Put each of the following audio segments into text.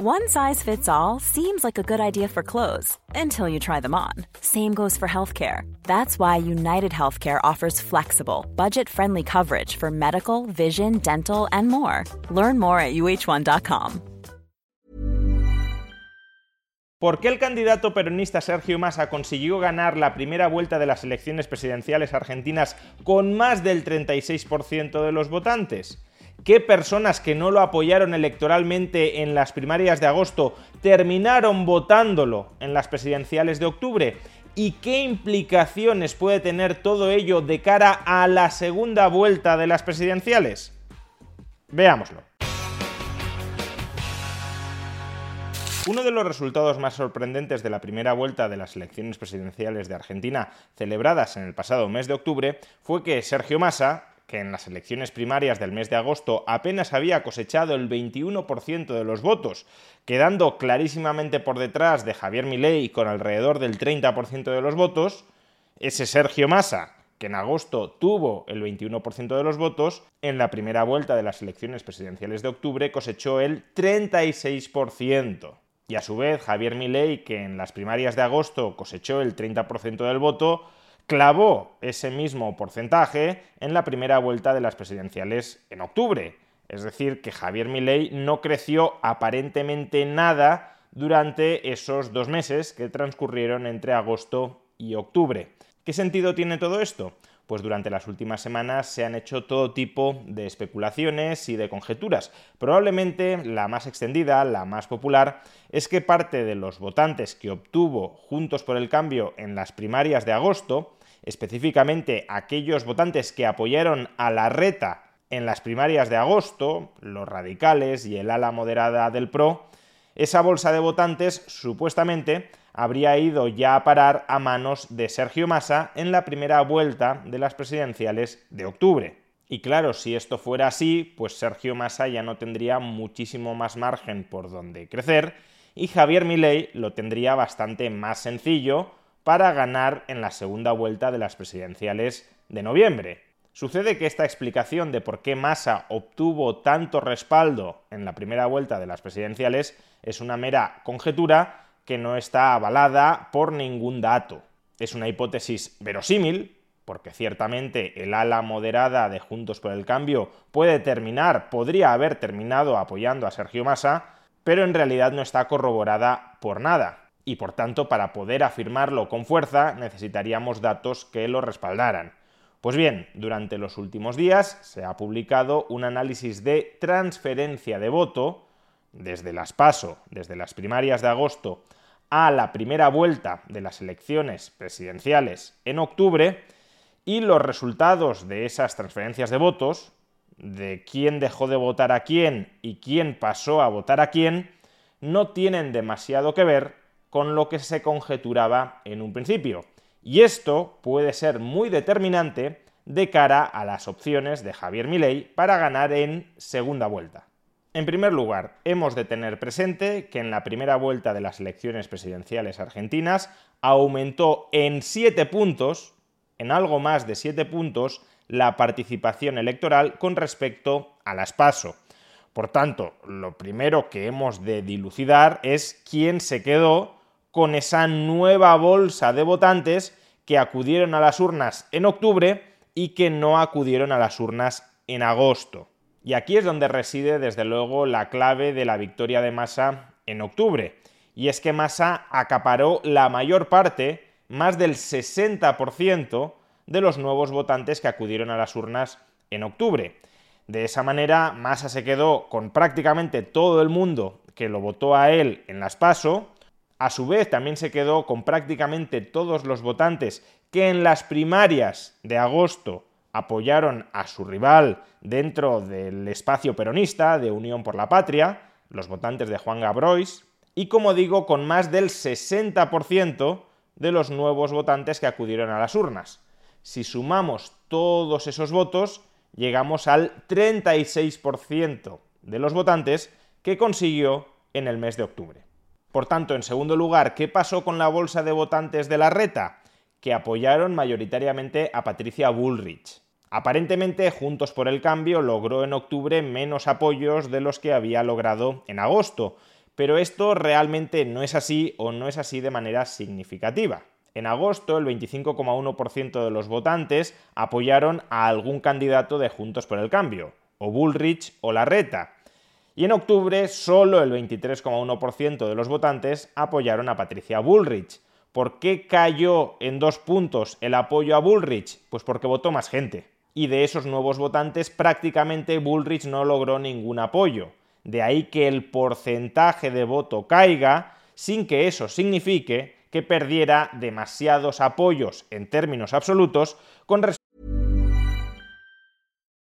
One size fits all seems like a good idea for clothes until you try them on. Same goes for healthcare. That's why United Healthcare offers flexible, budget friendly coverage for medical, vision, dental, and more. Learn more at uh1.com. ¿Por qué el candidato peronista Sergio Massa consiguió ganar la primera vuelta de las elecciones presidenciales argentinas con más del 36% de los votantes? Qué personas que no lo apoyaron electoralmente en las primarias de agosto terminaron votándolo en las presidenciales de octubre y qué implicaciones puede tener todo ello de cara a la segunda vuelta de las presidenciales. Veámoslo. Uno de los resultados más sorprendentes de la primera vuelta de las elecciones presidenciales de Argentina celebradas en el pasado mes de octubre fue que Sergio Massa, que en las elecciones primarias del mes de agosto apenas había cosechado el 21% de los votos, quedando clarísimamente por detrás de Javier Milei con alrededor del 30% de los votos, ese Sergio Massa, que en agosto tuvo el 21% de los votos, en la primera vuelta de las elecciones presidenciales de octubre cosechó el 36%. Y a su vez, Javier Milei, que en las primarias de agosto cosechó el 30% del voto, clavó ese mismo porcentaje en la primera vuelta de las presidenciales en octubre. Es decir, que Javier Milei no creció aparentemente nada durante esos dos meses que transcurrieron entre agosto y octubre. ¿Qué sentido tiene todo esto? Pues durante las últimas semanas se han hecho todo tipo de especulaciones y de conjeturas. Probablemente la más extendida, la más popular, es que parte de los votantes que obtuvo Juntos por el Cambio en las primarias de agosto específicamente aquellos votantes que apoyaron a la reta en las primarias de agosto, los radicales y el ala moderada del PRO, esa bolsa de votantes supuestamente habría ido ya a parar a manos de Sergio Massa en la primera vuelta de las presidenciales de octubre. Y claro, si esto fuera así, pues Sergio Massa ya no tendría muchísimo más margen por donde crecer y Javier Milei lo tendría bastante más sencillo para ganar en la segunda vuelta de las presidenciales de noviembre. Sucede que esta explicación de por qué Massa obtuvo tanto respaldo en la primera vuelta de las presidenciales es una mera conjetura que no está avalada por ningún dato. Es una hipótesis verosímil, porque ciertamente el ala moderada de Juntos por el Cambio puede terminar, podría haber terminado apoyando a Sergio Massa, pero en realidad no está corroborada por nada y por tanto para poder afirmarlo con fuerza necesitaríamos datos que lo respaldaran. Pues bien, durante los últimos días se ha publicado un análisis de transferencia de voto desde las PASO, desde las primarias de agosto a la primera vuelta de las elecciones presidenciales en octubre y los resultados de esas transferencias de votos, de quién dejó de votar a quién y quién pasó a votar a quién, no tienen demasiado que ver con lo que se conjeturaba en un principio. Y esto puede ser muy determinante de cara a las opciones de Javier Milei para ganar en segunda vuelta. En primer lugar, hemos de tener presente que en la primera vuelta de las elecciones presidenciales argentinas aumentó en 7 puntos, en algo más de 7 puntos, la participación electoral con respecto a las PASO. Por tanto, lo primero que hemos de dilucidar es quién se quedó con esa nueva bolsa de votantes que acudieron a las urnas en octubre y que no acudieron a las urnas en agosto. Y aquí es donde reside desde luego la clave de la victoria de Massa en octubre. Y es que Massa acaparó la mayor parte, más del 60% de los nuevos votantes que acudieron a las urnas en octubre. De esa manera, Massa se quedó con prácticamente todo el mundo que lo votó a él en las PASO, a su vez, también se quedó con prácticamente todos los votantes que en las primarias de agosto apoyaron a su rival dentro del espacio peronista de Unión por la Patria, los votantes de Juan Gabrois, y como digo, con más del 60% de los nuevos votantes que acudieron a las urnas. Si sumamos todos esos votos, llegamos al 36% de los votantes que consiguió en el mes de octubre. Por tanto, en segundo lugar, ¿qué pasó con la bolsa de votantes de la reta? Que apoyaron mayoritariamente a Patricia Bullrich. Aparentemente, Juntos por el Cambio logró en octubre menos apoyos de los que había logrado en agosto, Pero esto realmente no es así o no es así de manera significativa. En agosto, el 25,1% de los votantes apoyaron a algún candidato de Juntos por el Cambio, o Bullrich o Larreta. Y en octubre, solo el 23,1% de los votantes apoyaron a Patricia Bullrich. ¿Por qué cayó en dos puntos el apoyo a Bullrich? Pues porque votó más gente. Y de esos nuevos votantes prácticamente Bullrich no logró ningún apoyo. De ahí que el porcentaje de voto caiga sin que eso signifique que perdiera demasiados apoyos en términos absolutos con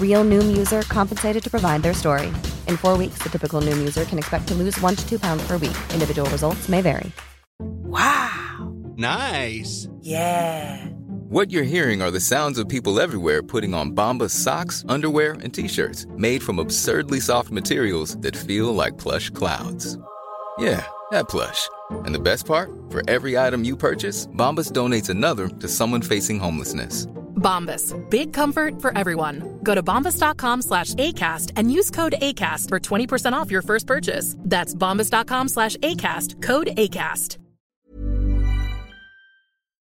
Real Noom user compensated to provide their story. In four weeks, the typical Noom user can expect to lose one to two pounds per week. Individual results may vary. Wow. Nice. Yeah. What you're hearing are the sounds of people everywhere putting on Bombas socks, underwear, and t-shirts made from absurdly soft materials that feel like plush clouds. Yeah, that plush. And the best part? For every item you purchase, Bombas donates another to someone facing homelessness. Bombas. Big comfort for everyone. Go to bombas.com slash ACAST and use code ACAST for 20% off your first purchase. That's bombas.com slash ACAST. Code ACAST.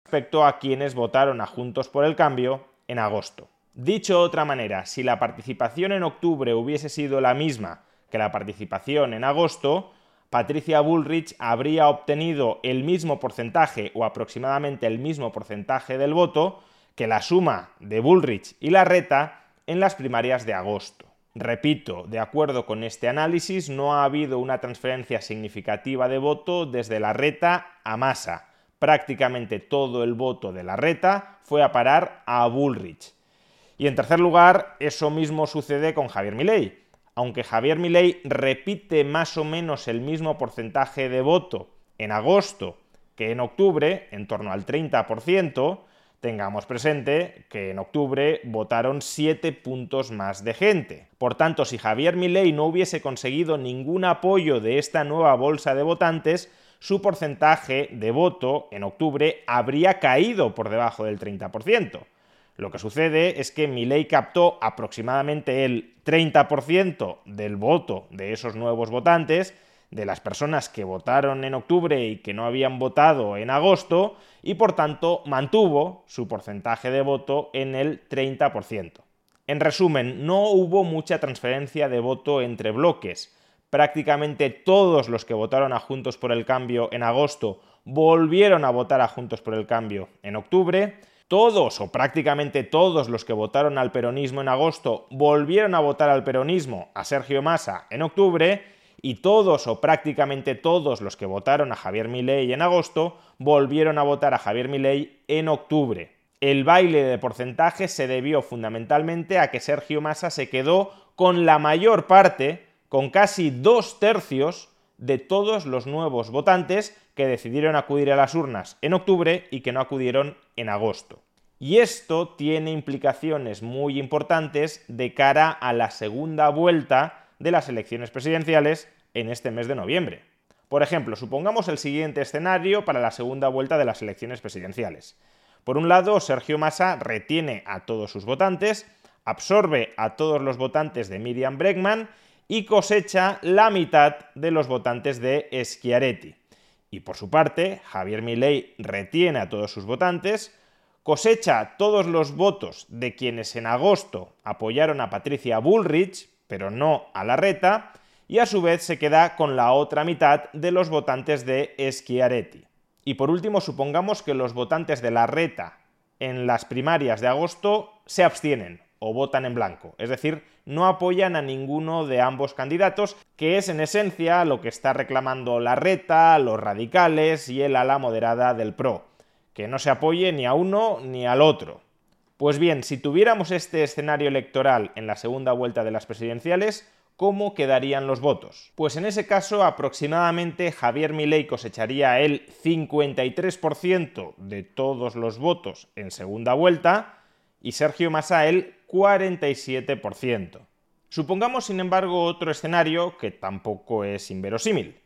Respecto a quienes votaron a Juntos por el Cambio en agosto. Dicho de otra manera, si la participación en octubre hubiese sido la misma que la participación en agosto, Patricia Bullrich habría obtenido el mismo porcentaje o aproximadamente el mismo porcentaje del voto que la suma de Bullrich y Larreta en las primarias de agosto. Repito, de acuerdo con este análisis, no ha habido una transferencia significativa de voto desde Larreta a Massa. Prácticamente todo el voto de Larreta fue a parar a Bullrich. Y en tercer lugar, eso mismo sucede con Javier Milei. Aunque Javier Milei repite más o menos el mismo porcentaje de voto en agosto que en octubre, en torno al 30%, tengamos presente que en octubre votaron 7 puntos más de gente. Por tanto, si Javier Milei no hubiese conseguido ningún apoyo de esta nueva bolsa de votantes, su porcentaje de voto en octubre habría caído por debajo del 30%. Lo que sucede es que Milei captó aproximadamente el 30% del voto de esos nuevos votantes de las personas que votaron en octubre y que no habían votado en agosto y por tanto mantuvo su porcentaje de voto en el 30%. En resumen, no hubo mucha transferencia de voto entre bloques. Prácticamente todos los que votaron a Juntos por el Cambio en agosto volvieron a votar a Juntos por el Cambio en octubre. Todos o prácticamente todos los que votaron al peronismo en agosto volvieron a votar al peronismo, a Sergio Massa, en octubre y todos o prácticamente todos los que votaron a Javier Milei en agosto volvieron a votar a Javier Milei en octubre. El baile de porcentajes se debió fundamentalmente a que Sergio Massa se quedó con la mayor parte, con casi dos tercios de todos los nuevos votantes que decidieron acudir a las urnas en octubre y que no acudieron en agosto. Y esto tiene implicaciones muy importantes de cara a la segunda vuelta de las elecciones presidenciales en este mes de noviembre. Por ejemplo, supongamos el siguiente escenario para la segunda vuelta de las elecciones presidenciales. Por un lado, Sergio Massa retiene a todos sus votantes, absorbe a todos los votantes de Miriam Bregman y cosecha la mitad de los votantes de Schiaretti. Y por su parte, Javier Milei retiene a todos sus votantes, cosecha todos los votos de quienes en agosto apoyaron a Patricia Bullrich, pero no a la reta, y a su vez se queda con la otra mitad de los votantes de Schiaretti. Y por último, supongamos que los votantes de la reta en las primarias de agosto se abstienen o votan en blanco, es decir, no apoyan a ninguno de ambos candidatos, que es en esencia lo que está reclamando la reta, los radicales y el ala moderada del PRO, que no se apoye ni a uno ni al otro. Pues bien, si tuviéramos este escenario electoral en la segunda vuelta de las presidenciales, ¿cómo quedarían los votos? Pues en ese caso aproximadamente Javier Milei cosecharía el 53% de todos los votos en segunda vuelta y Sergio Massa el 47%. Supongamos, sin embargo, otro escenario que tampoco es inverosímil.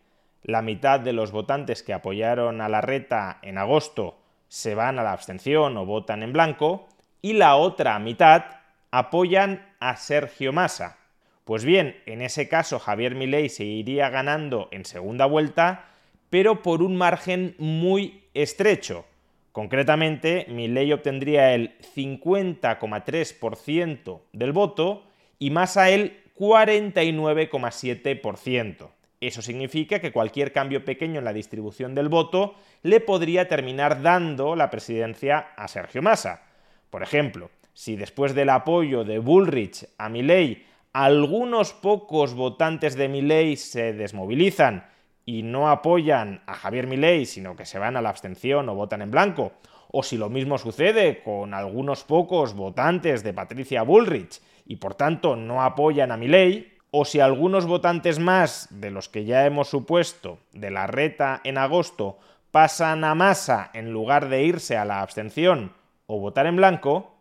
La mitad de los votantes que apoyaron a la reta en agosto se van a la abstención o votan en blanco, y la otra mitad apoyan a Sergio Massa. Pues bien, en ese caso Javier Milei se iría ganando en segunda vuelta, pero por un margen muy estrecho. Concretamente, Milei obtendría el 50,3% del voto y Massa el 49,7%. Eso significa que cualquier cambio pequeño en la distribución del voto le podría terminar dando la presidencia a Sergio Massa. Por ejemplo, si después del apoyo de Bullrich a Milley algunos pocos votantes de Milley se desmovilizan y no apoyan a Javier Milei, sino que se van a la abstención o votan en blanco, o si lo mismo sucede con algunos pocos votantes de Patricia Bullrich y por tanto no apoyan a Milei, o si algunos votantes más de los que ya hemos supuesto de la reta en agosto pasan a masa en lugar de irse a la abstención o votar en blanco,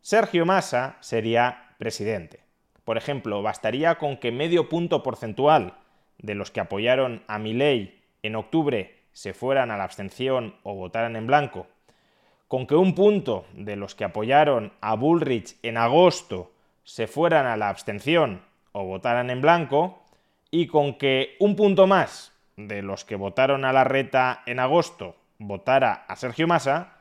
Sergio Massa sería presidente. Por ejemplo, bastaría con que medio punto porcentual de los que apoyaron a Milei en octubre se fueran a la abstención o votaran en blanco, con que un punto de los que apoyaron a Bullrich en agosto se fueran a la abstención o votaran en blanco, y con que un punto más de los que votaron a la reta en agosto votara a Sergio Massa,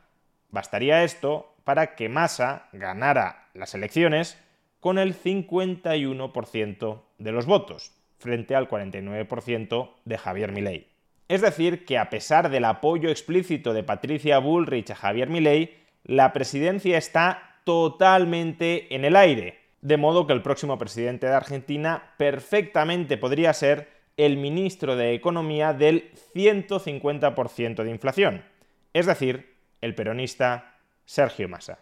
Bastaría esto para que Massa ganara las elecciones con el 51% de los votos, frente al 49% de Javier Milei. Es decir, que a pesar del apoyo explícito de Patricia Bullrich a Javier Milei, la presidencia está totalmente en el aire, de modo que el próximo presidente de Argentina perfectamente podría ser el ministro de Economía del 150% de inflación, es decir, el peronista Sergio Massa.